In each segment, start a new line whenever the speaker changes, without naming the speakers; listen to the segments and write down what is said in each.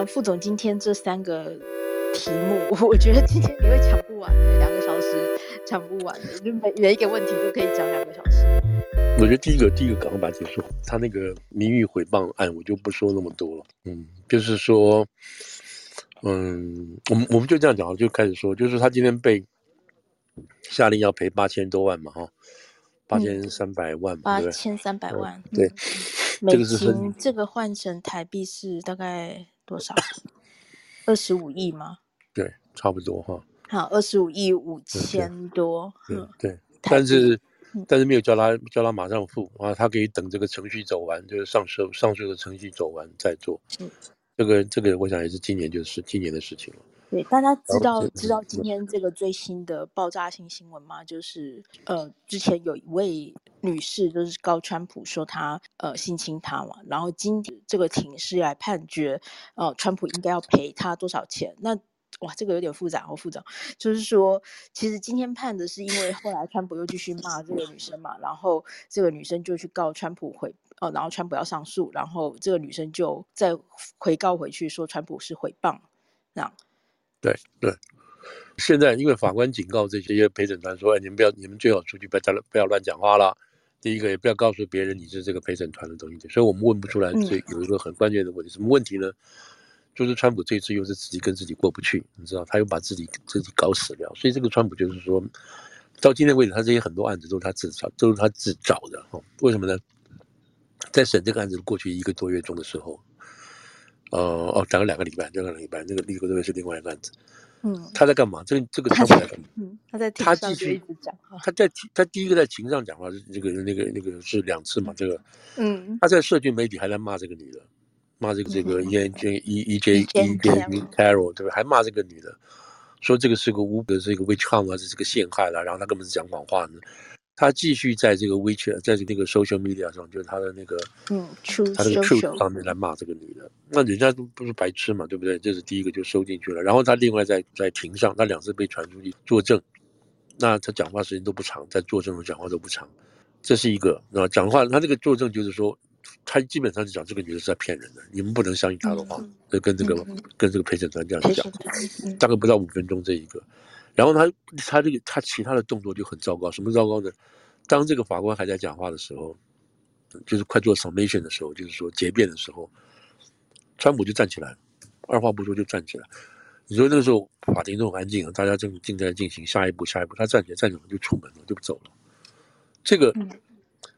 那副总今天这三个题目，我觉得今天你会讲不完的，两个小时讲不完的，就每每一个问题都可以讲两个小时。
我觉得第一个，第一个赶快把它结束。他那个名誉毁谤案，我就不说那么多了。嗯，就是说，嗯，我们我们就这样讲，就开始说，就是他今天被下令要赔八千多万嘛，哈，八千三百万嘛，
八千三百万，
对。
这个是这个换成台币是大概多少？二十五亿吗？
对，差不多哈。
好，二十五亿五千多。
嗯，对，但是但是没有叫他叫他马上付啊，他可以等这个程序走完，就是上诉上诉的程序走完再做。嗯，这个这个我想也是今年就是今年的事情了。
对，大家知道知道今天这个最新的爆炸性新闻吗？就是呃，之前有一位女士就是告川普说她呃性侵她嘛，然后今天这个庭是来判决呃川普应该要赔她多少钱？那哇，这个有点复杂，好复杂。就是说，其实今天判的是因为后来川普又继续骂这个女生嘛，然后这个女生就去告川普回呃，然后川普要上诉，然后这个女生就再回告回去说川普是诽谤，这样。
对对，现在因为法官警告这些陪审团说：“哎，你们不要，你们最好出去，不要再不要乱讲话了。第一个，也不要告诉别人你是这个陪审团的东西。所以我们问不出来。这有一个很关键的问题，什么问题呢？就是川普这次又是自己跟自己过不去，你知道，他又把自己自己搞死了。所以这个川普就是说，到今天为止，他这些很多案子都是他自找，都是他自找的。哦，为什么呢？在审这个案子过去一个多月中的时候。呃哦，讲了两个礼拜，两个礼拜，那个那个这个是另外一个案子。嗯，他在干嘛？这个这个他在干嘛？
嗯，他在
他继续讲。他在他第一个在庭上讲话是这个那个那个是两次嘛？这个嗯，他在社群媒体还在骂这个女的，骂这个这个 E N J E E J E J Carroll 对吧？还骂这个女的，说这个是个污的，是一个 witch hunt 啊，是这个陷害了，然后他根本是讲谎话呢。他继续在这个 WeChat，在那个 social media 上，就是他的那个，嗯，他的 Truth 上面来骂这个女的。那人家都不是白痴嘛，对不对？这是第一个就收进去了。然后他另外在在庭上，他两次被传出去作证，那他讲话时间都不长，在作证的讲话都不长，这是一个。那讲话他这个作证就是说，他基本上是讲这个女的是在骗人的，你们不能相信他的话。就跟这个跟这个陪审团这样讲，大概不到五分钟这一个。然后他他这个他其他的动作就很糟糕，什么糟糕呢？当这个法官还在讲话的时候，就是快做 summation 的时候，就是说结辩的时候，川普就站起来，二话不说就站起来。你说那个时候法庭都很安静啊，大家正正在进行下一步下一步，他站起来站起来就出门了，就不走了。这个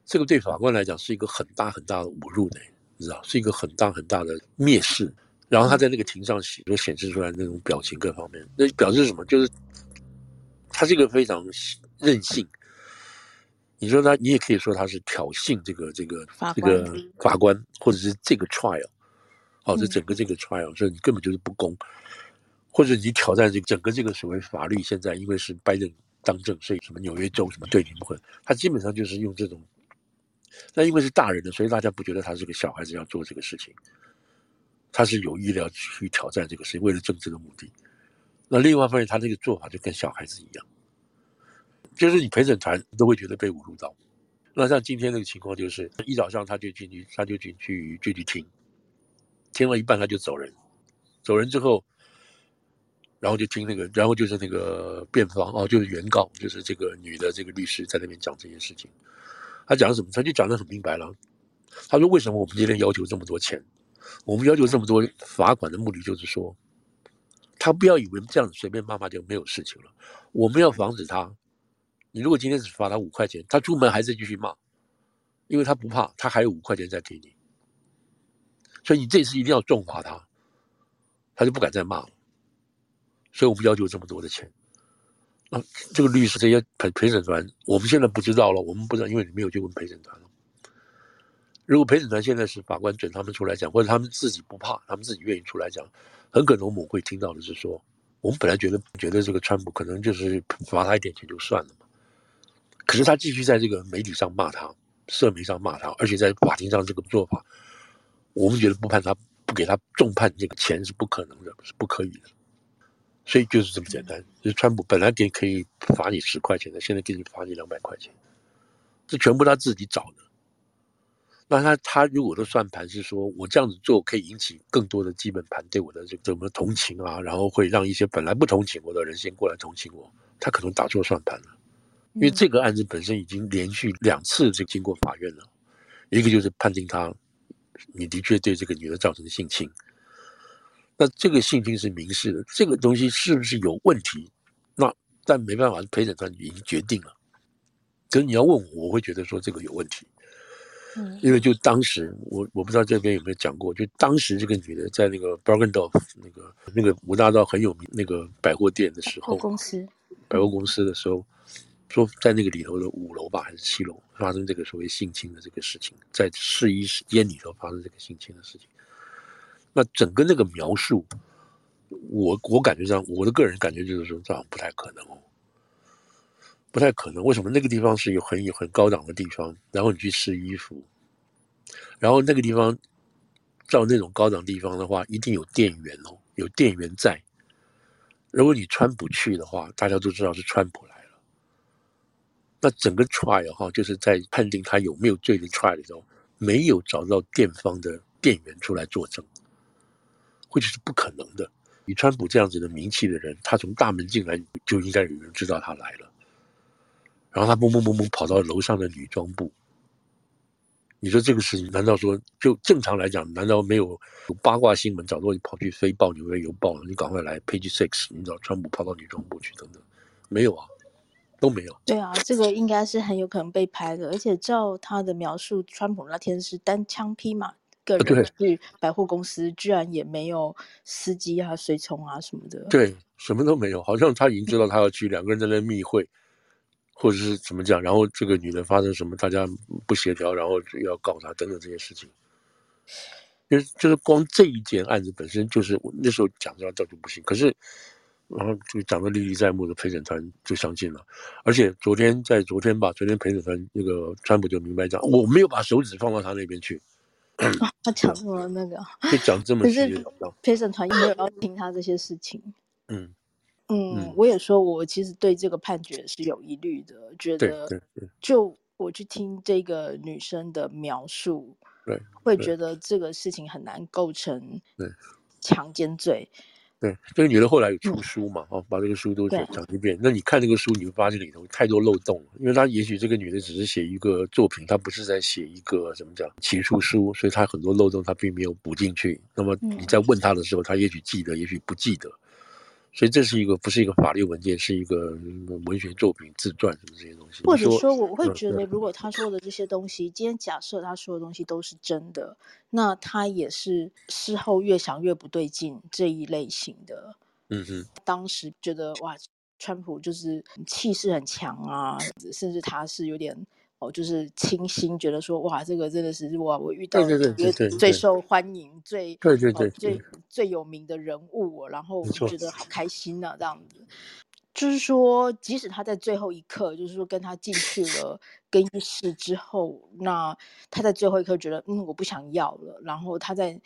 这个对法官来讲是一个很大很大的侮辱的，你知道，是一个很大很大的蔑视。然后他在那个庭上写，就显示出来那种表情各方面，那表示什么？就是。他这个非常任性，你说他，你也可以说他是挑衅这个这个这个法官，或者是这个 trial，哦，这整个这个 trial，所以你根本就是不公，或者你挑战这个整个这个所谓法律，现在因为是拜登当政，所以什么纽约州什么对你不会，他基本上就是用这种，那因为是大人的，所以大家不觉得他是个小孩子要做这个事情，他是有意的要去挑战这个事情，为了政治的目的。那另外一方面，他这个做法就跟小孩子一样，就是你陪审团都会觉得被侮辱到。那像今天这个情况，就是一早上他就进去，他就进去就去听，听了一半他就走人，走人之后，然后就听那个，然后就是那个辩方哦，就是原告，就是这个女的这个律师在那边讲这件事情。他讲什么？他就讲得很明白了。他说：“为什么我们今天要求这么多钱？我们要求这么多罚款的目的就是说。”他不要以为这样随便骂骂就没有事情了。我们要防止他。你如果今天只罚他五块钱，他出门还是继续骂，因为他不怕，他还有五块钱再给你。所以你这次一定要重罚他，他就不敢再骂了。所以我们要求这么多的钱。啊，这个律师这些陪陪审团，我们现在不知道了，我们不知道，因为你没有去问陪审团了。如果陪审团现在是法官准他们出来讲，或者他们自己不怕，他们自己愿意出来讲。很可能我们会听到的是说，我们本来觉得觉得这个川普可能就是罚他一点钱就算了嘛，可是他继续在这个媒体上骂他，社媒上骂他，而且在法庭上这个做法，我们觉得不判他不给他重判这个钱是不可能的，是不可以的，所以就是这么简单。就是川普本来给可以罚你十块钱的，现在给你罚你两百块钱，这全部他自己找的。那他他如果的算盘是说我这样子做可以引起更多的基本盘对我的这怎么同情啊，然后会让一些本来不同情我的人先过来同情我，他可能打错算盘了。因为这个案子本身已经连续两次这经过法院了，一个就是判定他你的确对这个女的造成性侵，那这个性侵是民事的，这个东西是不是有问题？那但没办法，陪审团已经决定了。可是你要问我，我会觉得说这个有问题。嗯，因为就当时我我不知道这边有没有讲过，就当时这个女的在那个 Bergdorf 那个那个五大道很有名那个百货店的时候，
公司
百货公司的时候，说在那个里头的五楼吧还是七楼发生这个所谓性侵的这个事情，在试衣间里头发生这个性侵的事情，那整个那个描述，我我感觉上我的个人感觉就是说这好像不太可能哦。不太可能，为什么那个地方是有很有很高档的地方？然后你去试衣服，然后那个地方照那种高档地方的话，一定有店员哦，有店员在。如果你川普去的话，大家都知道是川普来了。那整个 trial 哈，就是在判定他有没有罪的 trial 的时候，没有找到店方的店员出来作证，或者是不可能的。以川普这样子的名气的人，他从大门进来就应该有人知道他来了。然后他蹦蹦蹦蹦跑到楼上的女装部，你说这个事情难道说就正常来讲，难道没有有八卦新闻，早就跑去飞报纽约邮报了？你赶快来 Page Six，你找川普跑到女装部去等等，没有啊，都没有。
对啊，这个应该是很有可能被拍的，而且照他的描述，川普那天是单枪匹马个人去百货公司，居然也没有司机啊、随从啊什么的。
对，什么都没有，好像他已经知道他要去，两个人在那密会。或者是怎么讲，然后这个女的发生什么，大家不协调，然后要告他等等这些事情，就是就是光这一件案子本身就是我那时候讲的这就不行，可是然后就讲的历历在目的陪审团就相信了，而且昨天在昨天吧，昨天陪审团那个川普就明白讲，我没有把手指放到他那边去，
哦、他讲什么那个，
就讲这么细，
陪审团也没有要听他这些事情，
嗯。
嗯，我也说，我其实对这个判决是有疑虑的，觉得就我去听这个女生的描述，对，会觉得这个事情很难构成强奸罪。
对，这个女的后来有出书嘛？哦，把这个书都讲一遍。那你看这个书，你会发现里头太多漏洞了，因为她也许这个女的只是写一个作品，她不是在写一个怎么讲起诉书，所以她很多漏洞她并没有补进去。那么你在问她的时候，她也许记得，也许不记得。所以这是一个不是一个法律文件，是一个文学作品、自传什么这些东西。
或者说，我会觉得，如果他说的这些东西，今天假设他说的东西都是真的，那他也是事后越想越不对劲这一类型的。嗯哼，当时觉得哇，川普就是气势很强啊，甚至他是有点。哦，就是清新，觉得说哇，这个真的是哇，我遇到一个最受欢迎、最
对对对
最最有名的人物，然后我觉得好开心呐、啊，这样子。就是说，即使他在最后一刻，就是说跟他进去了更衣室之后，那他在最后一刻觉得嗯，我不想要了，然后他在。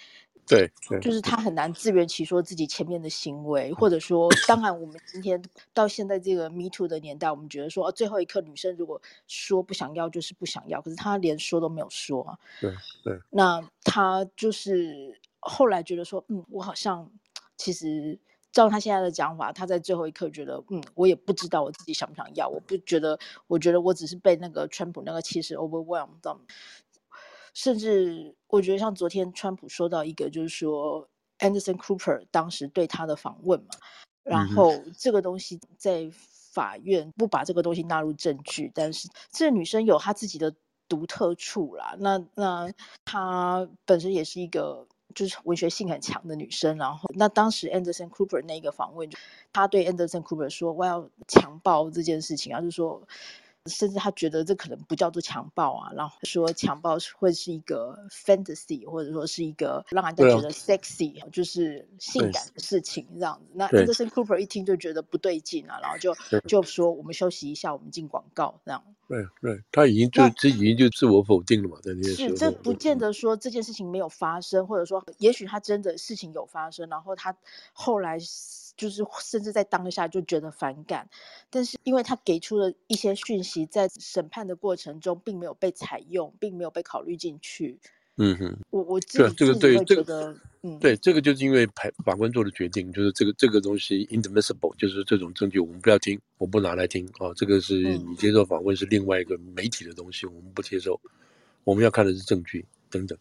对，对，
就是他很难自圆其说自己前面的行为，或者说，当然我们今天到现在这个 Me Too 的年代，我们觉得说，哦，最后一刻女生如果说不想要就是不想要，可是他连说都没有说啊。
对对。
那他就是后来觉得说，嗯，我好像其实照他现在的讲法，他在最后一刻觉得，嗯，我也不知道我自己想不想要，我不觉得，我觉得我只是被那个川普那个气势 overwhelmed 到。甚至我觉得像昨天川普说到一个，就是说 Anderson Cooper 当时对他的访问嘛，然后这个东西在法院不把这个东西纳入证据，但是这个女生有她自己的独特处啦。那那她本身也是一个就是文学性很强的女生，然后那当时 Anderson Cooper 那个访问，他对 Anderson Cooper 说我要强暴这件事情，而是说。甚至他觉得这可能不叫做强暴啊，然后说强暴会是一个 fantasy，或者说是一个让人家觉得 sexy，、啊、就是性感的事情这样子。那 Anderson Cooper 一听就觉得不对劲啊，然后就就说我们休息一下，我们进广告这样。
对对，他已经就这已经就自我否定了嘛，在那些时候。
是，这不见得说这件事情没有发生，或者说也许他真的事情有发生，然后他后来就是甚至在当下就觉得反感，但是因为他给出了一些讯息，在审判的过程中并没有被采用，并没有被考虑进去。
嗯哼，
我我自己
这个对这
个嗯，
对这个就是因为法法官做的决定，就是这个这个东西 inadmissible，就是这种证据我们不要听，我不拿来听啊、哦，这个是你接受访问是另外一个媒体的东西，我们不接受，我们要看的是证据等等。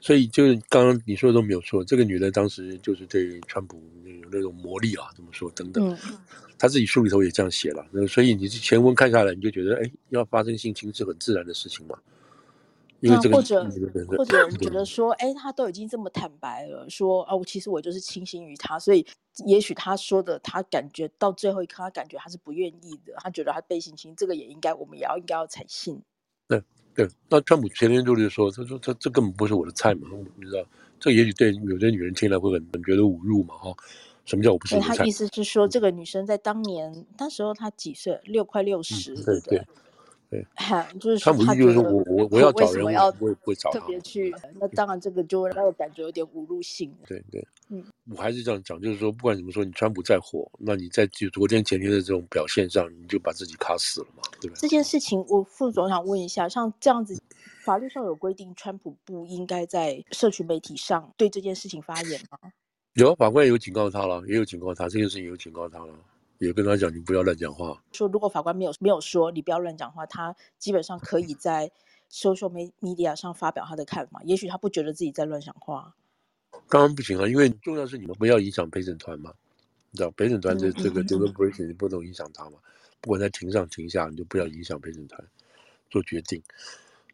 所以就是刚刚你说的都没有错，这个女的当时就是对川普有那种魔力啊，怎么说等等，她自己书里头也这样写了，那所以你前文看下来，你就觉得哎，要发生性侵是很自然的事情嘛。因为这个、
那或者或者觉得说，哎，他都已经这么坦白了，说哦，其实我就是倾心于他，所以也许他说的，他感觉到最后一刻，他感觉他是不愿意的，他觉得他被性侵，这个也应该我们也要应该要采信。
对对，那川普前天就是说，他说他这根本不是我的菜嘛，你知道，这也许对有些女人听来会很很觉得侮辱嘛，哈，什么叫我不是你的菜？
他意思是说，这个女生在当年那时候她几岁？六快六十，嗯、对对？对
对，
就是他
就是说我我 我要找人，我
要
我也不会找
特别去。那当然，这个就会让我感觉有点侮辱性。
对对，嗯，我还是这样讲，就是说，不管怎么说，你川普再火，那你在就昨天前天的这种表现上，你就把自己卡死了嘛，对吧？
这件事情，我副总想问一下，像这样子，法律上有规定，川普不应该在社群媒体上对这件事情发言吗？
有，法官也有警告他了，也有警告他，这件事情有警告他了。也跟他讲，你不要乱讲话。
说如果法官没有没有说你不要乱讲话，他基本上可以在 social media 上发表他的看法。也许他不觉得自己在乱讲话。
当然不行啊，因为重要是你们不要影响陪审团嘛。你知道陪审团的这个 deliberation 你不能影响他嘛。不管在庭上庭下，你就不要影响陪审团做决定。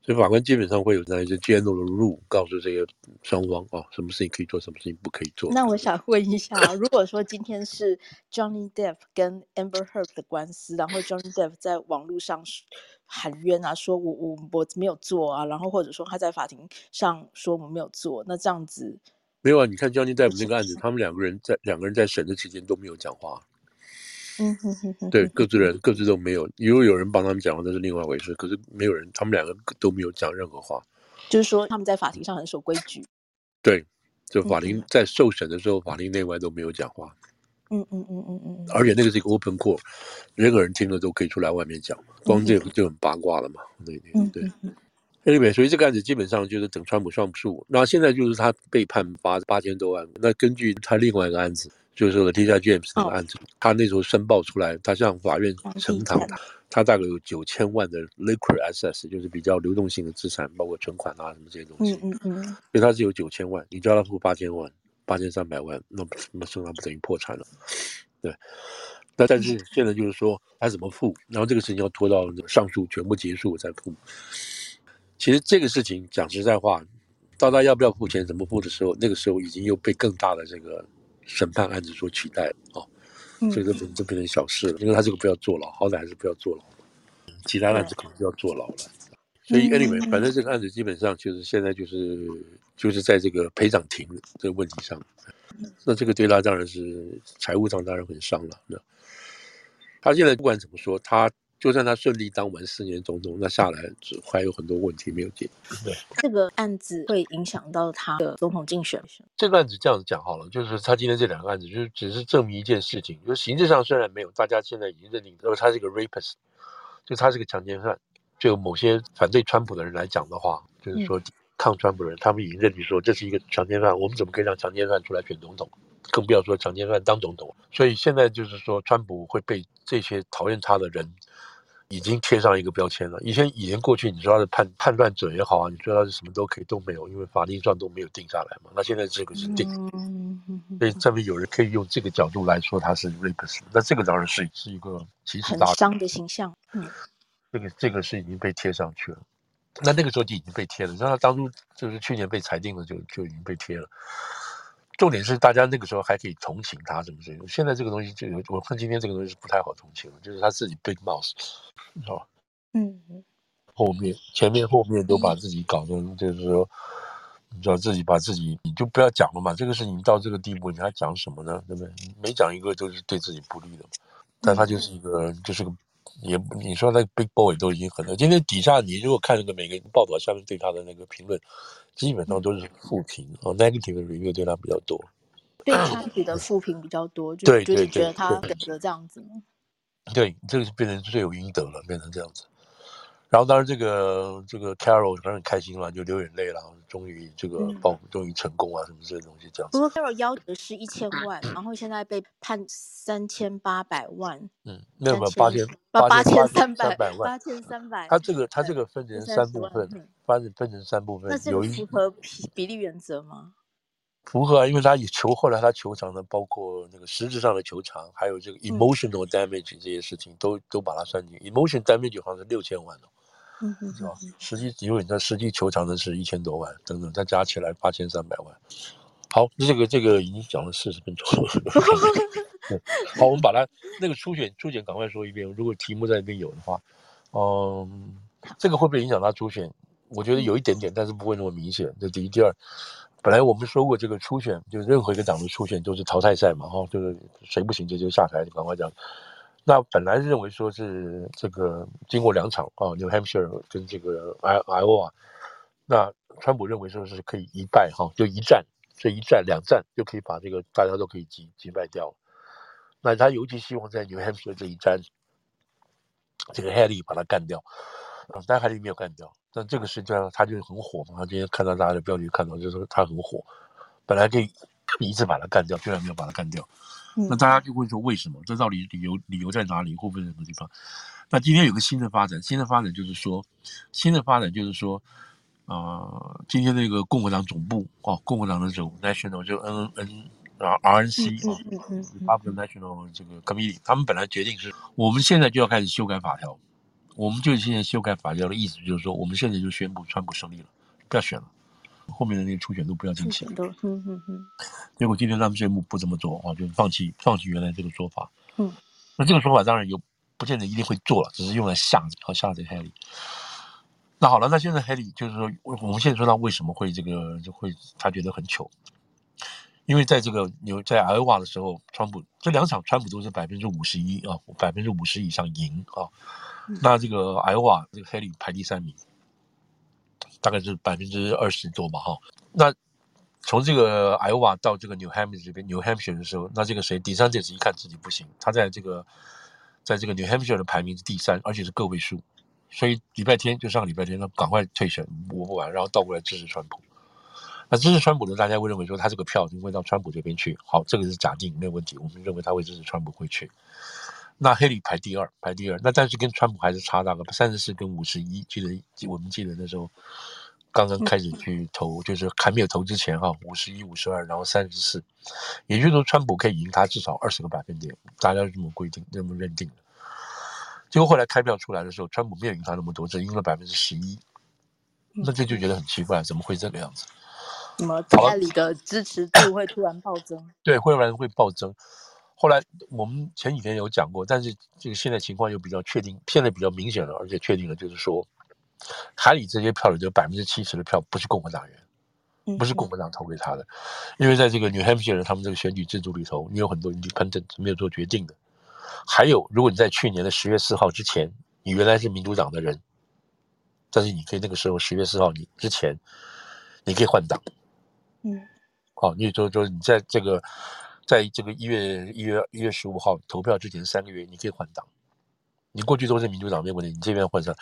所以法官基本上会有那一些 general rule 告诉这些双方啊，什么事情可以做，什么事情不可以做。
那我想问一下啊，如果说今天是 Johnny Depp 跟 Amber Heard 的官司，然后 Johnny Depp 在网络上喊冤啊，说我我我没有做啊，然后或者说他在法庭上说我没有做，那这样子
没有啊？你看 Johnny Depp 那个案子，他们两个人在两个人在审的期间都没有讲话。
嗯哼哼哼，
对，各自人各自都没有，如果有人帮他们讲话，那是另外一回事。可是没有人，他们两个都没有讲任何话。
就是说他们在法庭上很守规矩。
对，就法庭在受审的时候，法庭内外都没有讲话。
嗯嗯嗯嗯嗯。
而且那个是一个 open court，任何人听了都可以出来外面讲，光这个就很八卦了嘛。对对对。Anyway，所以这个案子基本上就是等川普上诉。那现在就是他被判八八千多万。那根据他另外一个案子。就是 Letitia James 那个案子，他那时候申报出来，他向法院呈堂，他大概有九千万的 liquid assets，就是比较流动性的资产，包括存款啊什么这些东西。嗯嗯，所以他是有九千万，你叫他付八千万，八千三百万，那那身上不等于破产了？对。那但是现在就是说他怎么付，然后这个事情要拖到上诉全部结束再付。其实这个事情讲实在话，到他要不要付钱、怎么付的时候，那个时候已经又被更大的这个。审判案子所取代了啊，所以这变这变成小事了，因为他这个不要坐牢，好歹还是不要坐牢，其他案子可能就要坐牢了。所以 anyway，反正这个案子基本上就是现在就是就是在这个赔偿庭这个问题上，那这个对他当然是财务上当然很伤了。那他现在不管怎么说，他。就算他顺利当完四年总统，那下来还有很多问题没有解决。对，
这个案子会影响到他的总统竞选。
这个案子这样子讲好了，就是他今天这两个案子，就是只是证明一件事情，就是形式上虽然没有，大家现在已经认定，说他是个 rapist，就他是个强奸犯。就某些反对川普的人来讲的话，就是说抗川普的人，他们已经认定说这是一个强奸犯，我们怎么可以让强奸犯出来选总统？更不要说强奸犯当总统。所以现在就是说，川普会被这些讨厌他的人。已经贴上一个标签了。以前以前过去，你说他是判判断者也好啊，你说他是什么都可以都没有，因为法律上都没有定下来嘛。那现在这个是定，所以上面有人可以用这个角度来说他是 rapist。那这个当然是是一个其实大
伤的形象。嗯，
这个这个是已经被贴上去了。那那个时候就已经被贴了。你知道他当初就是去年被裁定了就，就就已经被贴了。重点是大家那个时候还可以同情他，什么什么。现在这个东西就有，我看今天这个东西是不太好同情了，就是他自己 big mouth，你知道吧？嗯，后面前面后面都把自己搞成，就是说，你知道自己把自己，你就不要讲了嘛。这个事情到这个地步，你还讲什么呢？对不对？每讲一个都是对自己不利的。但他就是一个，就是个也你说那个 Big Boy 都已经很多。今天底下你如果看那个每个报道下面对他的那个评论，基本上都是负评哦，negative review 对他比较多。
对他己的负评比较多，就就是觉得他等着这样子吗？
对，这个是变成罪有应得了，变成这样子。然后当然这个这个 Carol 当然很开心了，就流眼泪了，终于这个报复终于成功啊，什么这些东西这样子。
不过 Carol 要求是一千万，然后现在被判三千八百万。
嗯，没有没有八千
八千三百
万，
八千三百。
他这个他这个分成三部分，分成分成三部分。
那是符合比比例原则吗？
符合啊，因为他以球后来他球场呢包括那个实质上的球场，还有这个 emotional damage 这些事情都都把它算进。emotional damage 好像是六千万哦，嗯嗯，是吧？实际因为你知道实际球场的是一千多万等等，再加起来八千三百万。好，这个这个已经讲了四十分钟了。好，我们把它那个初选初选赶快说一遍，如果题目在那边有的话，嗯，这个会不会影响他初选？我觉得有一点点，但是不会那么明显。这第一，第二。本来我们说过，这个初选就任何一个党的初选都是淘汰赛嘛，哈，就是谁不行就就下台，就赶快这样。那本来认为说是这个经过两场啊，New Hampshire 跟这个 I Iowa，那川普认为说是可以一败哈，就一战，这一战两战就可以把这个大家都可以击击败掉。那他尤其希望在 New Hampshire 这一战，这个 Haley 把他干掉，啊，但 Haley 没有干掉。但这个实际上他就很火嘛，他今天看到大家的标题看到就是他很火，本来可以一次把他干掉，居然没有把他干掉，那大家就会说为什么？这到底理由理由在哪里？会不会什么地方？那今天有个新的发展，新的发展就是说，新的发展就是说，呃，今天那个共和党总部哦，共和党的总 National 就 N N 啊 R N C 啊，Republican National 这个 Committee，他们本来决定是，我们现在就要开始修改法条。我们就现在修改法条的意思，就是说，我们现在就宣布川普胜利了，不要选了，后面的那个初选都不要进行。嗯嗯嗯。结果今天他们宣布不这么做啊，就放弃放弃原来这个说法。嗯。那这个说法当然有，不见得一定会做了，只是用来吓吓这 Haley。那好了，那现在 Haley 就是说，我们现在说他为什么会这个就会他觉得很糗，因为在这个有在 Iowa 的时候，川普这两场川普都是百分之五十一啊，百分之五十以上赢啊。那这个 Iowa 这个 Haley 排第三名，大概是百分之二十多吧，哈。那从这个艾奥瓦到这个 New Hampshire 这边 New Hampshire 的时候，那这个谁，DeSantis 一看自己不行，他在这个在这个 New Hampshire 的排名是第三，而且是个位数，所以礼拜天就上个礼拜天，他赶快退选，我不玩，然后倒过来支持川普。那支持川普的，大家会认为说他这个票就会到川普这边去。好，这个是假定，没有问题，我们认为他会支持川普会去。那黑里排第二，排第二。那但是跟川普还是差大概三十四跟五十一。记得我们记得那时候刚刚开始去投，就是还没有投之前哈，五十一、五十二，然后三十四。也就是说，川普可以赢他至少二十个百分点，大家是这么规定、这么认定的。结果后来开票出来的时候，川普没有赢他那么多，只赢了百分之十一。那这就觉得很奇怪，怎么会这个样子？
怎么家里的支持度会突然暴增？
对，会突然会暴增。后来我们前几天有讲过，但是这个现在情况又比较确定，现在比较明显了，而且确定了，就是说，海里这些票里有百分之七十的票不是共和党员，不是共和党投给他的，因为在这个 New Hampshire 他们这个选举制度里头，你有很多 independent 没有做决定的，还有如果你在去年的十月四号之前，你原来是民主党的人，但是你可以那个时候十月四号你之前，你可以换党，嗯，好，你就说你在这个。在这个一月一月一月十五号投票之前三个月，你可以换党。你过去都是民主党没问题，你这边换上，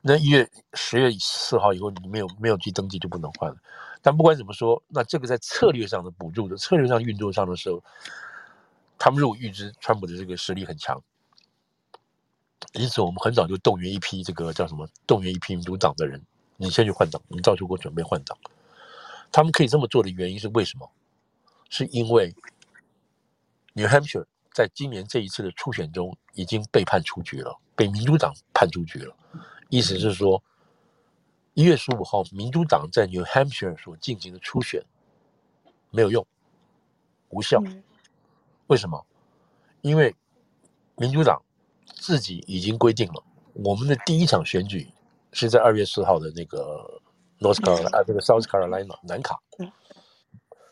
那一月十月四号以后，你没有没有去登记就不能换了。但不管怎么说，那这个在策略上的补助的策略上运作上的时候，他们如果预知川普的这个实力很强，因此我们很早就动员一批这个叫什么？动员一批民主党的人，你先去换党，你到时候给我准备换党。他们可以这么做的原因是为什么？是因为。New Hampshire 在今年这一次的初选中已经被判出局了，被民主党判出局了。意思是说，一月十五号民主党在 New Hampshire 所进行的初选没有用，无效。为什么？因为民主党自己已经规定了，我们的第一场选举是在二月四号的那个 North Carolina 啊，这个 South Carolina 南卡。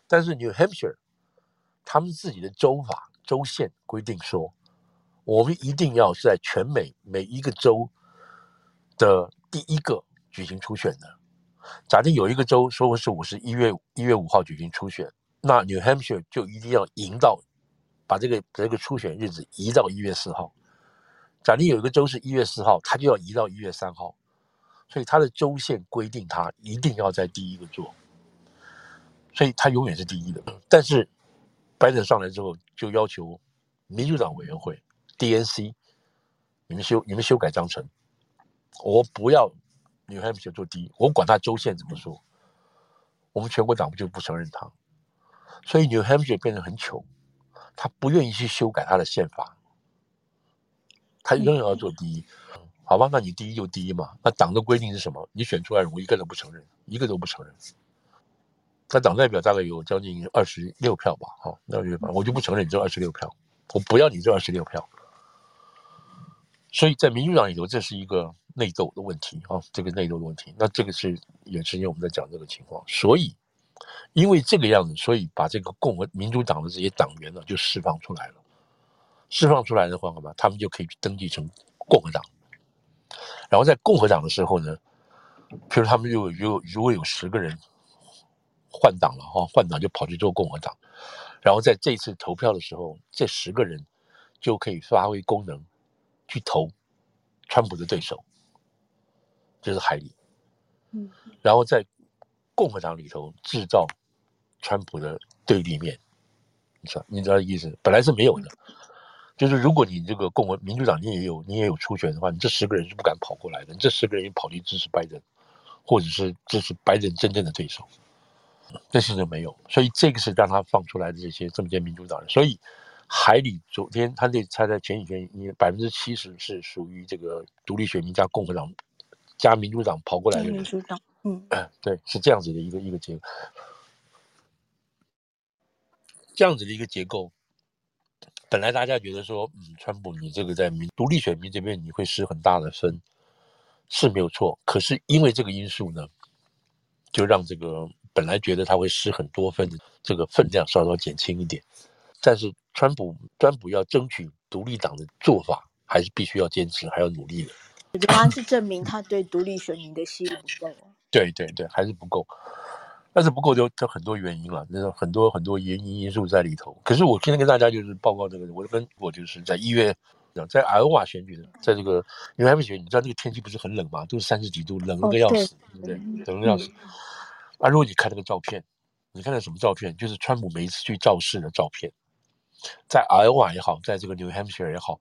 但是 New Hampshire 他们自己的州法州宪规定说，我们一定要是在全美每一个州的第一个举行初选的。假定有一个州说我是我是一月一月五号举行初选，那 New Hampshire 就一定要赢到把这个这个初选日子移到一月四号。假定有一个州是一月四号，他就要移到一月三号，所以他的州宪规定他一定要在第一个做，所以他永远是第一的。但是拜登上来之后就要求民主党委员会 DNC，你们修你们修改章程，我不要。New Hampshire 做第一，我管他州县怎么说，我们全国党就不承认他，所以 New Hampshire 变得很穷，他不愿意去修改他的宪法，他仍然要做第一，好吧？那你第一就第一嘛。那党的规定是什么？你选出来我一个都不承认，一个都不承认。他党代表大概有将近二十六票吧，好，那就我就不承认你这二十六票，我不要你这二十六票。所以在民主党里头，这是一个。内斗的问题啊，这个内斗的问题，那这个是也是因为我们在讲这个情况，所以因为这个样子，所以把这个共和民主党的这些党员呢就释放出来了。释放出来的话，干嘛？他们就可以去登记成共和党。然后在共和党的时候呢，譬如他们有有如果有十个人换党了哈，换党就跑去做共和党，然后在这次投票的时候，这十个人就可以发挥功能去投川普的对手。就是海里，嗯，然后在共和党里头制造川普的对立面，你知道你知道意思？本来是没有的，就是如果你这个共和民主党你也有你也有出选的话，你这十个人是不敢跑过来的，你这十个人跑去支持拜登，或者是支持拜登真正的对手，这些都没有，所以这个是让他放出来的这些这么些民主党人，所以海里昨天他这他在前几天，因为百分之七十是属于这个独立选民加共和党。加民主党跑过来的民主党，嗯，对，是这样子的一个一个结构，这样子的一个结构。本来大家觉得说，嗯，川普你这个在民独立选民这边你会失很大的分，是没有错。可是因为这个因素呢，就让这个本来觉得他会失很多分的这个分量稍稍减轻一点。但是川普川普要争取独立党的做法，还是必须要坚持，还要努力的。
我觉得他是证明他对独立选民的吸引不够。
对对对，还是不够。但是不够就就很多原因了，那种很多很多原因因素在里头。可是我今天跟大家就是报告这个，我跟我就是在一月，在爱奥瓦选举的，在这个因为还没选，你知道这个天气不是很冷吗，都是三十几度，冷的要死，对不对？冷的要死。啊，如果你看那个照片，你看到什么照片？就是川普每一次去造势的照片，在爱奥瓦也好，在这个 New Hampshire 也好。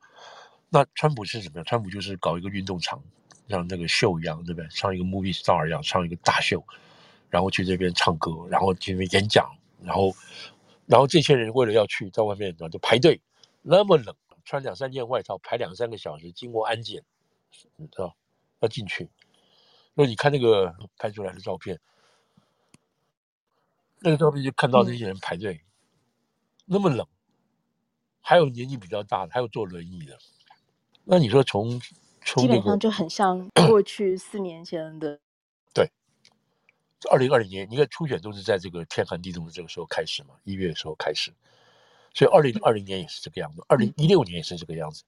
那川普是什么样？川普就是搞一个运动场，像那个秀一样，对不对？像一个 movie star 一样，唱一个大秀，然后去这边唱歌，然后去那边演讲，然后，然后这些人为了要去，在外面就排队，那么冷，穿两三件外套，排两三个小时，经过安检，你知道，要进去。那你看那个拍出来的照片，那个照片就看到那些人排队，嗯、那么冷，还有年纪比较大的，还有坐轮椅的。那你说从从、那个、
基本上就很像 过去四年前的，
对，二零二零年，你看初选都是在这个天寒地冻的这个时候开始嘛，一月的时候开始，所以二零二零年也是这个样子，二零一六年也是这个样子。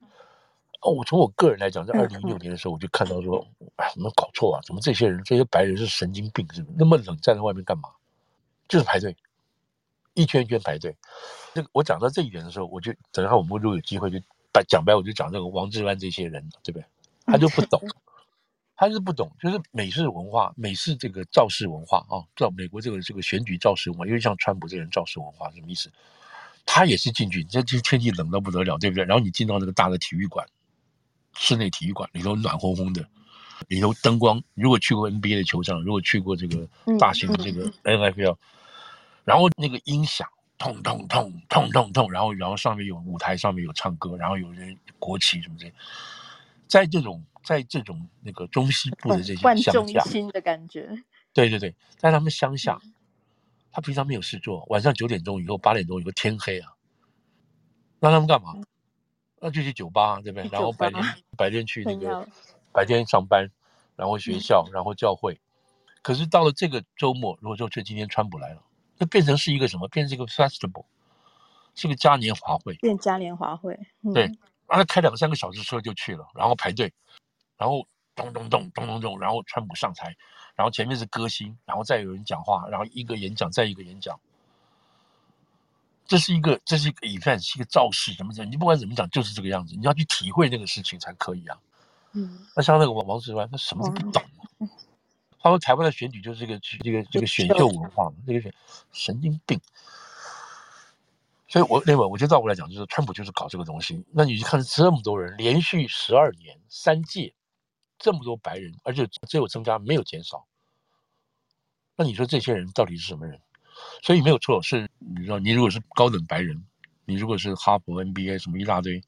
哦，我从我个人来讲，在二零一六年的时候，我就看到说，哎，怎么搞错啊？怎么这些人这些白人是神经病是不是？那么冷站在外面干嘛？就是排队，一圈一圈排队。这个我讲到这一点的时候，我就等下我们如果有机会就。讲白我就讲这个王志安这些人，对不对？他就不懂，他是不懂，就是美式文化，美式这个造势文化啊，造美国这个这个选举造势文化，因为像川普这个人造势文化什么意思？他也是进去，这这天气冷到不得了，对不对？然后你进到那个大的体育馆，室内体育馆里头暖烘烘的，里头灯光，如果去过 NBA 的球场，如果去过这个大型的这个 NFL，然后那个音响。痛痛痛痛痛痛，然后然后上面有舞台，上面有唱歌，然后有人国旗什么的，在这种在这种那个中西部的这些乡下，
心的感觉。
对对对，在他们乡下，他平常没有事做，晚上九点钟以后八点钟以后天黑啊，那他们干嘛？那就去酒吧，对不对？然后白天白天去那个白天上班，然后学校，然后教会。可是到了这个周末，如果说就今天川普来了。那变成是一个什么？变成一个 festival，是个嘉年华会。
变嘉年华会，嗯、
对，然后开两三个小时车就去了，然后排队，然后咚咚咚咚咚咚，然后川普上台，然后前面是歌星，然后再有人讲话，然后一个演讲再一个演讲。这是一个，这是一个 event，是一个造势，什么什么，你不管怎么讲，就是这个样子。你要去体会那个事情才可以啊。嗯，那像那个王王志安，他什么都不懂。他说台湾的选举就是这个这个这个选秀文化嘛，这个选神经病。所以我认为，我就倒过来讲，就是川普就是搞这个东西。那你去看这么多人，连续十二年三届，这么多白人，而且只有增加没有减少。那你说这些人到底是什么人？所以没有错，是你知道，你如果是高等白人，你如果是哈佛 NBA 什么一大堆，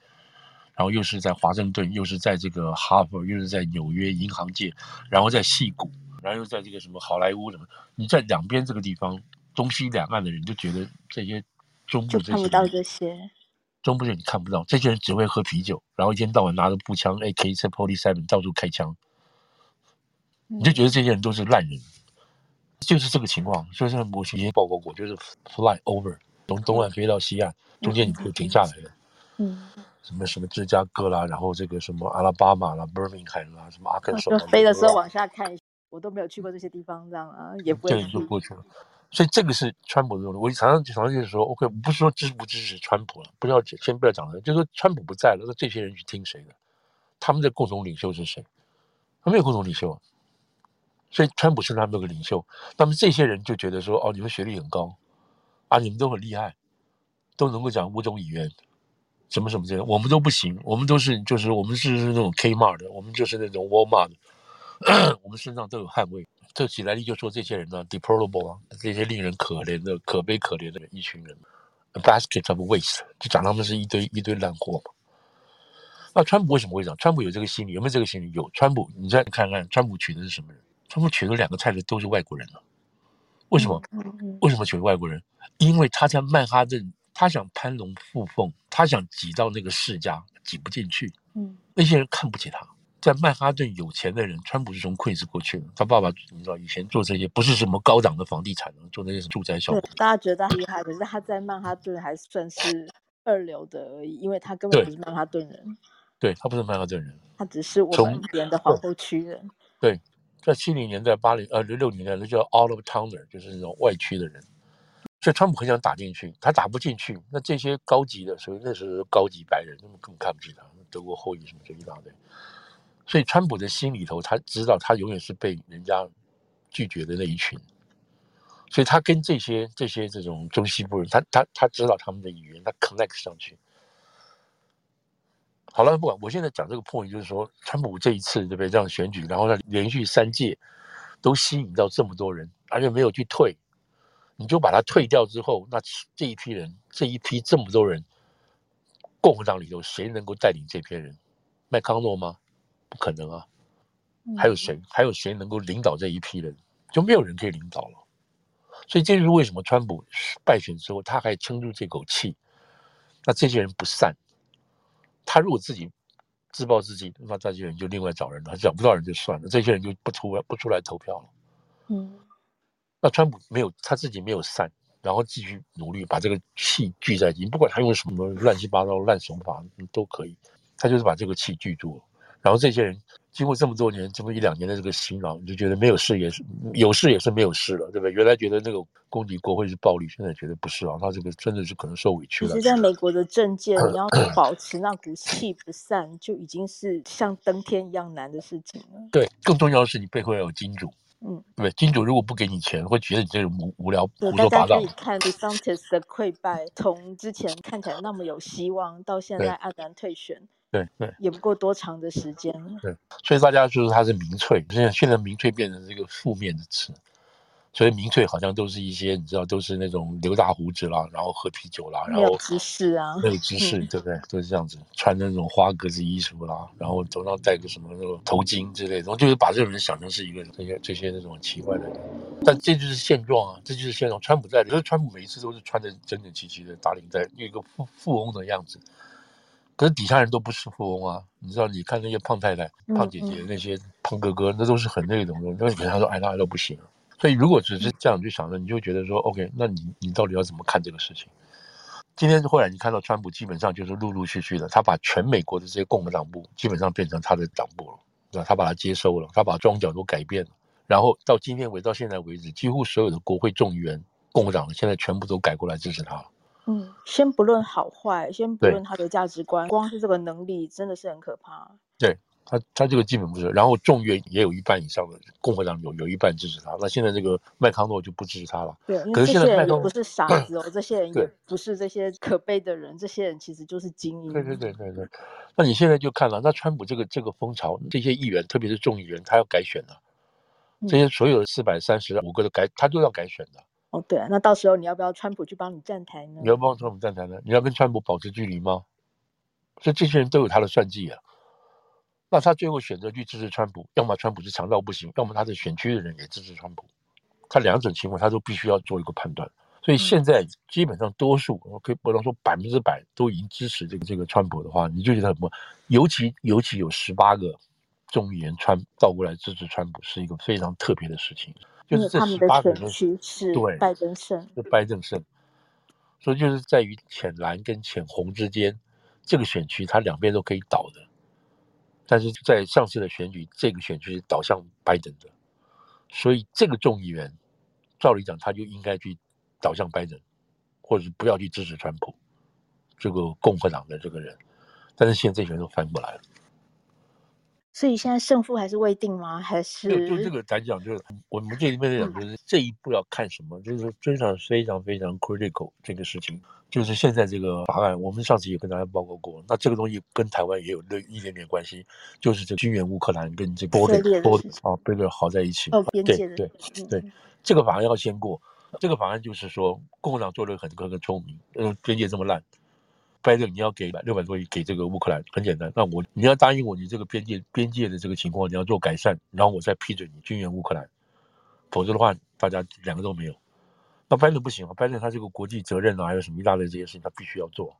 然后又是在华盛顿，又是在这个哈佛，又是在纽约银行界，然后在戏谷，然后又在这个什么好莱坞什么，你在两边这个地方，东西两岸的人就觉得这些中部这些，看不到这些，中部人你看不到，这些人只会喝啤酒，然后一天到晚拿着步枪 AK-47 到处开枪，你就觉得这些人都是烂人。就是这个情况，所以像我以前报告过，就是 fly over 从东岸飞到西岸，中间你可以停下来的，嗯，什么什么芝加哥啦，然后这个什么阿拉巴马啦、Birmingham 啦，什么阿肯色，
飞的时候往下看，我都没有去过这些地方，这样啊，也不会。
就过去了。所以这个是川普的问题。我常常常常就是说，OK，不是说支不支持川普了，不要先不要讲了，就是说川普不在了，那这些人去听谁的？他们的共同领袖是谁？他没有共同领袖。所以，川普是他们的领袖，那么这些人就觉得说：“哦，你们学历很高，啊，你们都很厉害，都能够讲五种语言，什么什么这些，我们都不行，我们都是就是我们是那种 Kmart 的，我们就是那种 Walmart 的，我们身上都有汗味。”这起来就说这些人呢，deplorable 啊，这些令人可怜的、可悲可怜的一群人 basket of waste，就讲他们是一堆一堆烂货嘛。那川普为什么会讲？川普有这个心理，有没有这个心理？有。川普，你再看看，川普娶的是什么人？川普娶的两个太太都是外国人呢，为什么？为什么娶外国人？因为他在曼哈顿，他想攀龙附凤，他想挤到那个世家，挤不进去。嗯，那些人看不起他。在曼哈顿有钱的人，川普是从 Queens 过去的，他爸爸你知道以前做这些不是什么高档的房地产，做那些住宅小。
大家觉得他厉害，可是他在曼哈顿还算是二流的而已，因为他根本不是曼哈顿人。
对，他不是曼哈顿人，
他只是我们这边的皇后区人。
对。在七零年代、八零呃六六年代，那叫 out of towner，就是那种外区的人。所以川普很想打进去，他打不进去。那这些高级的，所以那时候高级白人，他们更看不起他。德国后裔什么这一大堆。所以川普的心里头，他知道他永远是被人家拒绝的那一群。所以他跟这些这些这种中西部人，他他他知道他们的语言，他 connect 上去。好了，不管我现在讲这个 point，就是说，川普这一次对不对？这样选举，然后他连续三届都吸引到这么多人，而且没有去退，你就把他退掉之后，那这一批人，这一批这么多人，共和党里头谁能够带领这批人？麦康诺吗？不可能啊！还有谁？还有谁能够领导这一批人？就没有人可以领导了。所以这就是为什么川普败选之后他还撑住这口气，那这些人不散。他如果自己自暴自弃，那这些人就另外找人了，找不到人就算了，这些人就不出来不出来投票了。嗯，那川普没有他自己没有散，然后继续努力把这个气聚在一起，不管他用什么乱七八糟烂手法都可以，他就是把这个气聚住了，然后这些人。经过这么多年，这么一两年的这个洗脑，你就觉得没有事也是有事也是没有事了，对不对？原来觉得那个攻击国会是暴力，现在觉得不是啊，他这个真的是可能受委屈了。
其实在美国的政界，你要保持那股气不散，就已经是像登天一样难的事情了。
对，更重要的是你背后要有金主，嗯，对，金主如果不给你钱，会觉得你这种无无聊胡说八道。大家可以
看 DeSantis 的溃败，从之前看起来那么有希望，到现在黯然退选。
对对，
也不过多长的时间。
对，所以大家就是他是民粹，现在现在民粹变成这个负面的词，所以民粹好像都是一些你知道，都是那种留大胡子啦，然后喝啤酒啦，然后没有
知识啊，
没有知识，对不对？都是这样子，穿那种花格子衣服啦，然后头上戴个什么那种头巾之类的，然后就是把这种人想成是一个这些这些那种奇怪的人。但这就是现状啊，这就是现状。川普在，可是川普每一次都是穿的整整齐齐的，打领带，有一个富富翁的样子。可是底下人都不是富翁啊，你知道？你看那些胖太太、胖姐姐、那些胖哥哥，那都是很那种的。那你跟他说，哎，那都不行。所以如果只是这样去想的，你就觉得说，OK，那你你到底要怎么看这个事情？今天后来你看到川普基本上就是陆陆续续的，他把全美国的这些共和党部基本上变成他的党部了，对吧？他把它接收了，他把庄脚都改变了，然后到今天为到现在为止，几乎所有的国会众议员共和党的现在全部都改过来支持他了。
嗯，先不论好坏，先不论他的价值观，光是这个能力真的是很可怕。
对。他他这个基本不是，然后众院也有一半以上的共和党有有一半支持他，那现在这个麦康诺就不支持他了。
对，可是现在麦康诺不是傻子哦，这些人也不是这些可悲的人，这些人其实就是精英。
对对对对对，那你现在就看了，那川普这个这个风潮，这些议员特别是众议员，他要改选了，这些所有的四百三十五个都改，他都要改选的。
哦，对啊，那到时候你要不要川普去帮你站台呢？
你要帮川普站台呢？你要跟川普保持距离吗？所以这些人都有他的算计啊。那他最后选择去支持川普，要么川普是强到不行，要么他的选区的人也支持川普，他两种情况他都必须要做一个判断。所以现在基本上多数，我可以不能说百分之百都已经支持这个这个川普的话，你就觉得很不，尤其尤其有十八个众议员川倒过来支持川普，是一个非常特别的事情。就是这十八个人
是对拜登胜，
是拜登胜，所以就是在于浅蓝跟浅红之间，这个选区它两边都可以倒的。但是在上次的选举，这个选区是倒向拜登的，所以这个众议员，照理讲他就应该去倒向拜登，或者是不要去支持川普这个共和党的这个人。但是现在这些人都翻过来了，
所以现在胜负还是未定吗？还是
就就这个来讲，就是我们这里面来讲，就是这一步要看什么，就是非常非常非常 critical 这个事情。就是现在这个法案，我们上次也跟大家报告过。那这个东西跟台湾也有那一点点关系，就是这个军援乌克兰跟这个 border border 啊 border 好在一起。对对对，嗯、这个法案要先过。这个法案就是说，共和党做了很多个聪明，嗯，边界这么烂，拜登你要给六百多亿给这个乌克兰，很简单。那我你要答应我，你这个边界边界的这个情况你要做改善，然后我再批准你军援乌克兰，否则的话，大家两个都没有。那拜登不行啊，拜登他这个国际责任啊，还有什么一大堆这些事情，他必须要做。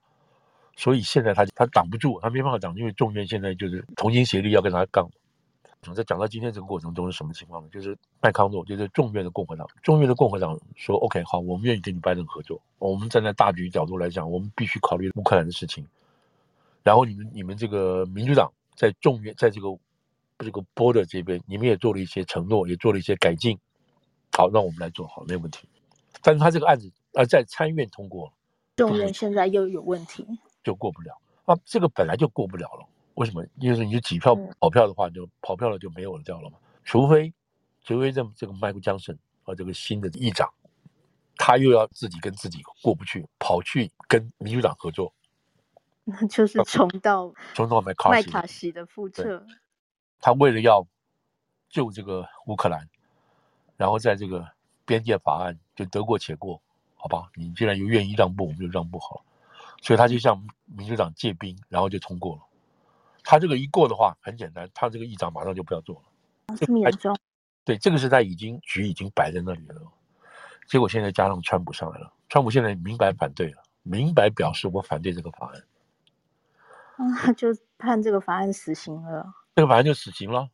所以现在他他挡不住，他没办法挡，因为众院现在就是同心协力要跟他杠。在讲到今天这个过程中是什么情况呢？就是麦康诺，就是众院的共和党，众院的共和党说：“OK，好，我们愿意跟你拜登合作。我们站在大局角度来讲，我们必须考虑乌克兰的事情。然后你们你们这个民主党在众院，在这个这个 border 这边，你们也做了一些承诺，也做了一些改进。好，让我们来做好，没有问题。”但是他这个案子啊，在参院通过
了，众院现在又有问题，
就过不了啊。这个本来就过不了了，为什么？因为你几票跑票的话，就跑票了就没有了掉了嘛。除非，除非这这个迈克尔·强森和，这个新的议长，他又要自己跟自己过不去，跑去跟民主党合作，
那就是重到
重到麦卡锡
的覆辙。
他为了要救这个乌克兰，然后在这个。边界法案就得过且过，好吧？你既然又愿意让步，我们就让步好了。所以他就向民主党借兵，然后就通过了。他这个一过的话，很简单，他这个议长马上就不要做了。
这么严重？
对，这个是在已经局已经摆在那里了。结果现在加上川普上来了，川普现在明白反对了，明白表示我反对这个法案。
啊，就判这个法案死刑了。
这个法案就死刑了。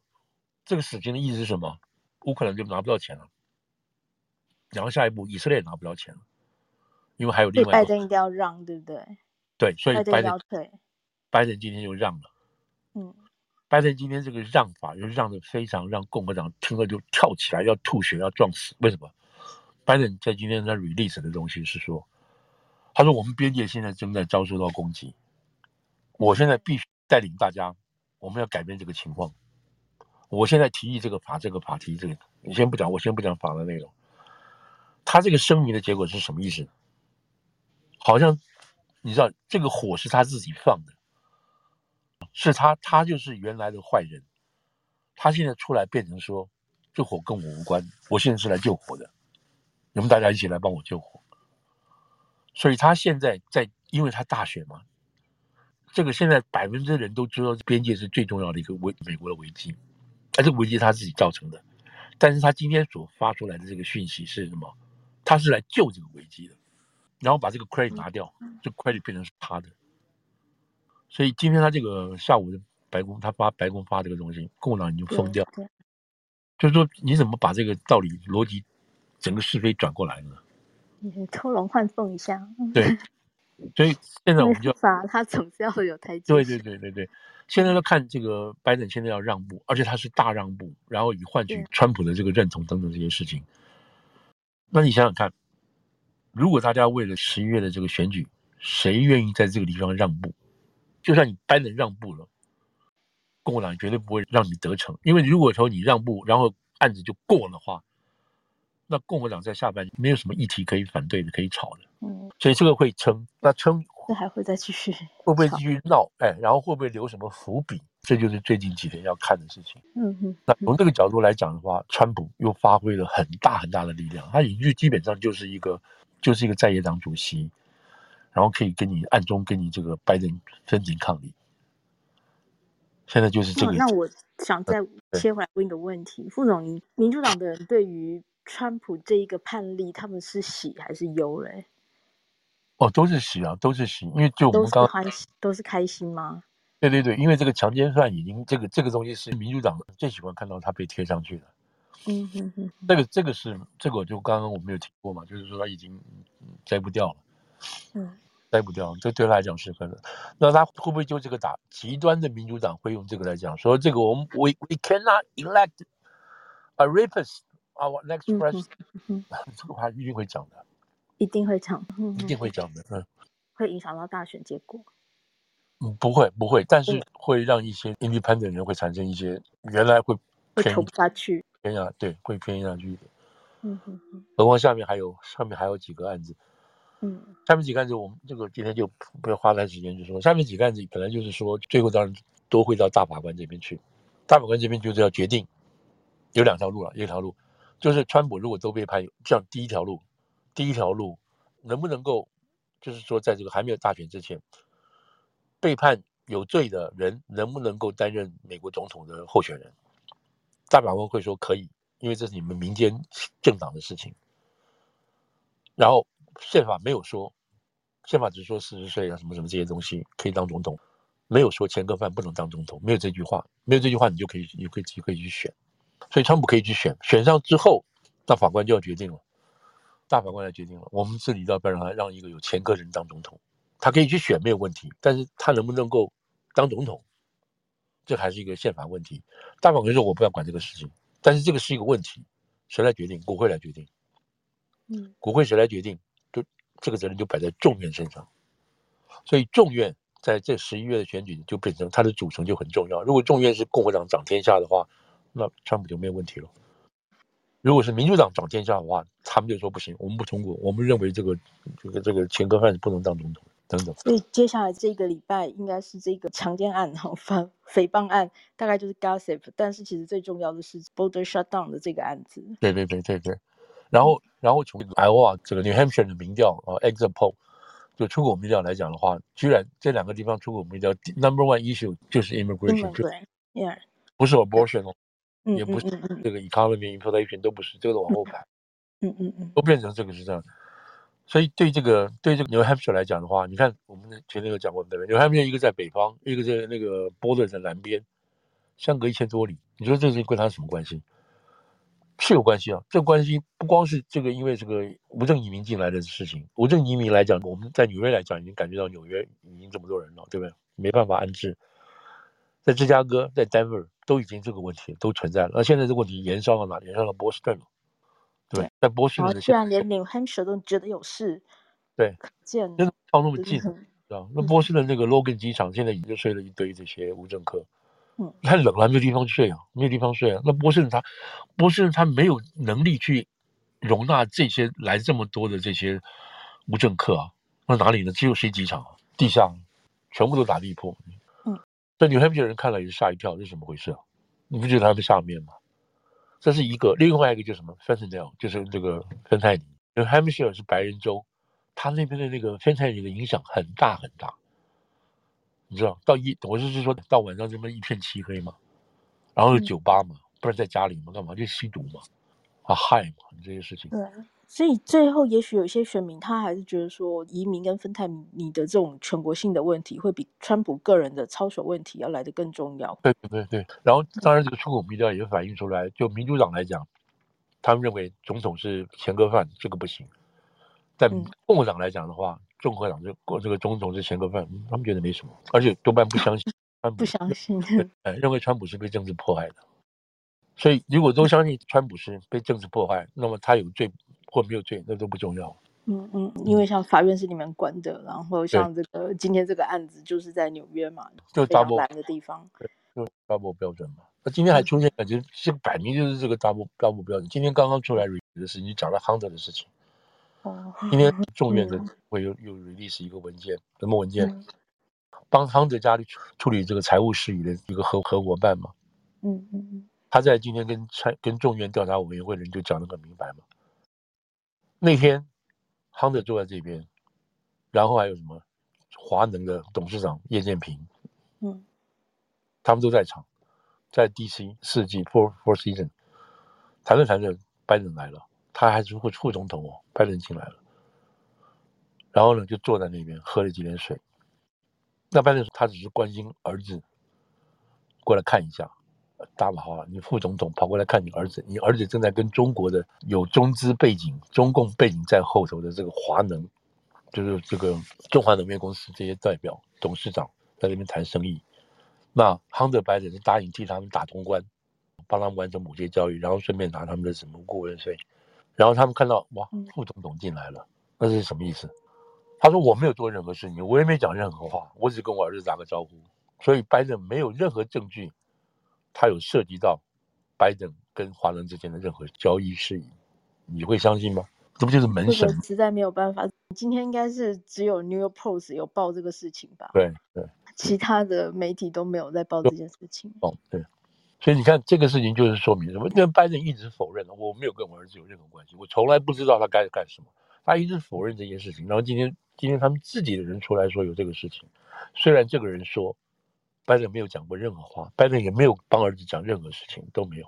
这个死刑的意思是什么？乌克兰就拿不到钱了。然后下一步，以色列也拿不到钱了，因为还有另外。
拜登一定要让，对不对？
对，所以拜登。拜登今天就让了。拜登今天这个让法，就让的非常让共和党听了就跳起来，要吐血，要撞死。为什么？拜登在今天在 release 的东西是说，他说我们边界现在正在遭受到攻击，我现在必须带领大家，我们要改变这个情况。我现在提议这个法，这个法提这个，你先不讲，我先不讲法的内容。他这个声明的结果是什么意思？好像你知道，这个火是他自己放的，是他，他就是原来的坏人，他现在出来变成说，这火跟我无关，我现在是来救火的，你们大家一起来帮我救火。所以他现在在，因为他大选嘛，这个现在百分之的人都知道边界是最重要的一个危美国的危机，而这个危机他自己造成的，但是他今天所发出来的这个讯息是什么？他是来救这个危机的，然后把这个 credit 拿掉，这 credit 变成是他的。所以今天他这个下午的白宫，他发白宫发这个东西，共和党已经疯掉。就是说，你怎么把这个道理逻辑整个是非转过来呢？
你偷龙换凤一下。
对，所以现在我们就
法他总是要有台阶。
对对对对对，现在要看这个拜登现在要让步，而且他是大让步，然后以换取川普的这个认同等等这些事情。那你想想看，如果大家为了十一月的这个选举，谁愿意在这个地方让步？就算你班人让步了，共和党绝对不会让你得逞，因为如果说你让步，然后案子就过的话，那共和党在下半年没有什么议题可以反对的，可以吵的。嗯，所以这个会撑，那撑
那还会再继续，
会不会继续闹？哎，然后会不会留什么伏笔？这就是最近几天要看的事情。嗯哼，那从这个角度来讲的话，川普又发挥了很大很大的力量，他已经基本上就是一个就是一个在野党主席。然后可以跟你暗中跟你这个拜登分庭抗礼，现在就是这个。
那我想再切回来问一个问题，副总，民主党的人对于川普这一个判例，他们是喜还是忧嘞？
哦，都是喜啊，都是喜，因为就我们刚刚
都是，都是开心吗？
对对对，因为这个强奸犯已经这个这个东西是民主党最喜欢看到他被贴上去的。嗯哼哼，这个这个是这个，就刚刚我们有提过嘛，就是说他已经摘不掉了。嗯。摘不掉，这对他来讲是可能。那他会不会就这个打极端的民主党会用这个来讲，说这个我们 we we cannot elect a rapist our next president，嗯嗯、这个话一定会讲的，
一定会讲，嗯、
一定会讲的，嗯，
会影响到大选结果。
嗯，不会不会，但是会让一些 independent 人会产生一些原来会偏
会投不下去，
偏下对，会偏下去的。嗯嗯嗯。何况下面还有上面还有几个案子。嗯，下面几个案子我们这个今天就不要花太时间，就说下面几个案子本来就是说最后当然都会到大法官这边去，大法官这边就是要决定，有两条路了，一条路就是川普如果都被判，这样第一条路，第一条路能不能够，就是说在这个还没有大选之前，被判有罪的人能不能够担任美国总统的候选人？大法官会说可以，因为这是你们民间政党的事情，然后。宪法没有说，宪法只说四十岁啊，什么什么这些东西可以当总统，没有说前科犯不能当总统，没有这句话，没有这句话，你就可以，你可以，可以去选，所以川普可以去选，选上之后，那法官就要决定了，大法官来决定了，我们这里要不要让他让一个有前科人当总统，他可以去选没有问题，但是他能不能够当总统，这还是一个宪法问题。大法官说我不要管这个事情，但是这个是一个问题，谁来决定？国会来决定，嗯，国会谁来决定？这个责任就摆在众院身上，所以众院在这十一月的选举就变成它的组成就很重要。如果众院是共和党掌天下的话，那川普就没有问题了；如果是民主党掌天下的话，他们就说不行，我们不通过，我们认为这个这个这个前科犯是不能当总统等等。
所以接下来这个礼拜应该是这个强奸案、哈反诽谤案，大概就是 gossip，但是其实最重要的是 border shutdown 的这个案子。
对对对对对。然后，然后从 Iowa 这个 New Hampshire 的民调啊，exit poll 就出口民调来讲的话，居然这两个地方出口民调 number one issue 就是 immigration，
对，yeah，
不是 abortion 哦，也不是这个 economy inflation 都不是，这个都往后排，嗯嗯嗯，都变成这个是这样。所以对这个对这个 New Hampshire 来讲的话，你看我们前面有讲过对不对？New Hampshire 一个在北方，一个在那个 border 在南边，相隔一千多里，你说这是跟他什么关系？是有关系啊，这个关系不光是这个，因为这个无证移民进来的事情。无证移民来讲，我们在纽约来讲，已经感觉到纽约已经这么多人了，对不对？没办法安置。在芝加哥、在 Denver 都已经这个问题都存在了。那现在这个问题延烧到哪？延烧到波士顿了，对，对在波士顿。
居然连 New Hampshire 都觉得有事，
对，可见真的靠那么近，知道？那波士顿那个 Logan 机场现在已经睡了一堆这些无证客。嗯，太冷了，没有地方睡啊，没有地方睡啊。那波士顿他，波士顿他没有能力去容纳这些来这么多的这些无政客啊。那哪里呢？只有飞机场，地下全部都打地铺。嗯，在纽约的人看了也是吓一跳，这是怎么回事啊？你不觉得他在下面吗？这是一个，另外一个就是什么？Fentanyl 就是这个芬太尼。纽约米歇尔是白人州，他那边的那个芬太尼的影响很大很大。你知道到一，我就是说到晚上这么一片漆黑嘛，然后有酒吧嘛，嗯、不然在家里嘛，干嘛？就吸毒嘛，啊害嘛，这些事情。
对，所以最后也许有些选民他还是觉得说，移民跟芬太你的这种全国性的问题，会比川普个人的操守问题要来的更重要。
对对对对，然后当然这个出口民调也反映出来，就民主党来讲，他们认为总统是前科犯，这个不行；但共和党来讲的话，共和党这过这个总统是前科犯，他们觉得没什么，而且多半不相信，
不相信，
哎，认为川普是被政治迫害的。所以如果都相信川普是被政治迫害，那么他有罪或没有罪，那都不重要。
嗯嗯，因为像法院是你们管的，然后像这个今天这个案子就是在纽约嘛，
就 double
的地方，
对，就 double 标准嘛。那今天还出现感觉这摆明就是这个 double double 标准。今天刚刚出来 release 的事情，讲了 Hunter 的事情。哦。今天众院的会有有 release 一个文件，什么文件？帮 Hunter 家里处处理这个财务事宜的一个合合伙办嘛。嗯嗯嗯。他在今天跟参跟众院调查委员会的人就讲得很明白嘛。那天。Hunter 坐在这边，然后还有什么华能的董事长叶建平，嗯，他们都在场，在 DC 四季 Four Four Season 谈着谈着，拜登来了，他还是副副总统哦，拜登进来了，然后呢就坐在那边喝了几点水，那拜登他只是关心儿子过来看一下。大马哈，你副总统跑过来看你儿子，你儿子正在跟中国的有中资背景、中共背景在后头的这个华能，就是这个中华能源公司这些代表董事长在那边谈生意。那亨德拜登是答应替他们打通关，帮他们完成某些交易，然后顺便拿他们的什么顾问费。然后他们看到哇，副总统进来了，那是什么意思？他说我没有做任何事情，我也没讲任何话，我只跟我儿子打个招呼。所以 Biden 没有任何证据。他有涉及到拜登跟华人之间的任何交易事宜，你会相信吗？这不就是门神？
实在没有办法。今天应该是只有 New York Post 有报这个事情吧？
对对，
其他的媒体都没有在报这件事情。
哦，对。所以你看这个事情就是说明什么？因为拜登一直否认了，我没有跟我儿子有任何关系，我从来不知道他该干什么，他一直否认这件事情。然后今天今天他们自己的人出来说有这个事情，虽然这个人说。拜登没有讲过任何话，拜登也没有帮儿子讲任何事情，都没有，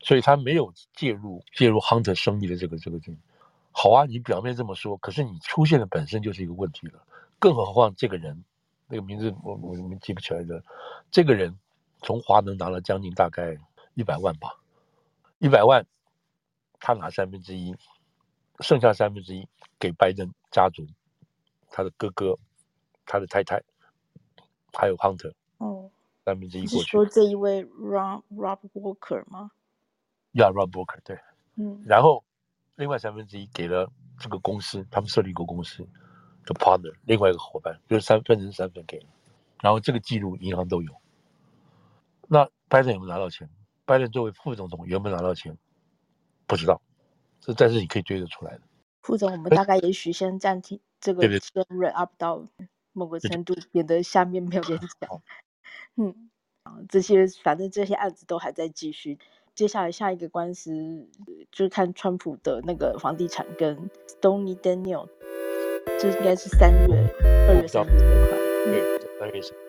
所以他没有介入介入 Hunter 生意的这个这个事情。好啊，你表面这么说，可是你出现的本身就是一个问题了。更何况这个人，那个名字我我们记不起来的，这个人从华能拿了将近大概一百万吧，一百万，他拿三分之一，剩下三分之一给拜登家族，他的哥哥，他的太太，还有 Hunter。哦，三分之一过去。是
说这一位 Rob Rob Walker 吗？
呀、yeah，Rob Walker 对，嗯，然后另外三分之一给了这个公司，他们设立一个公司的 partner，另外一个伙伴，就是三分之三分给了，然后这个记录银行都有。那拜登有没有拿到钱？拜登作为副总统有没有拿到钱？不知道，这但是你可以追得出来的。
副总，我们大概也许先暂停这个先 wrap up 到某个程度，免得下面没有人 讲。嗯，这些反正这些案子都还在继续。接下来下一个官司就是看川普的那个房地产跟 Stormy Daniels，这应该是三月、二月、三月这块。对，三月。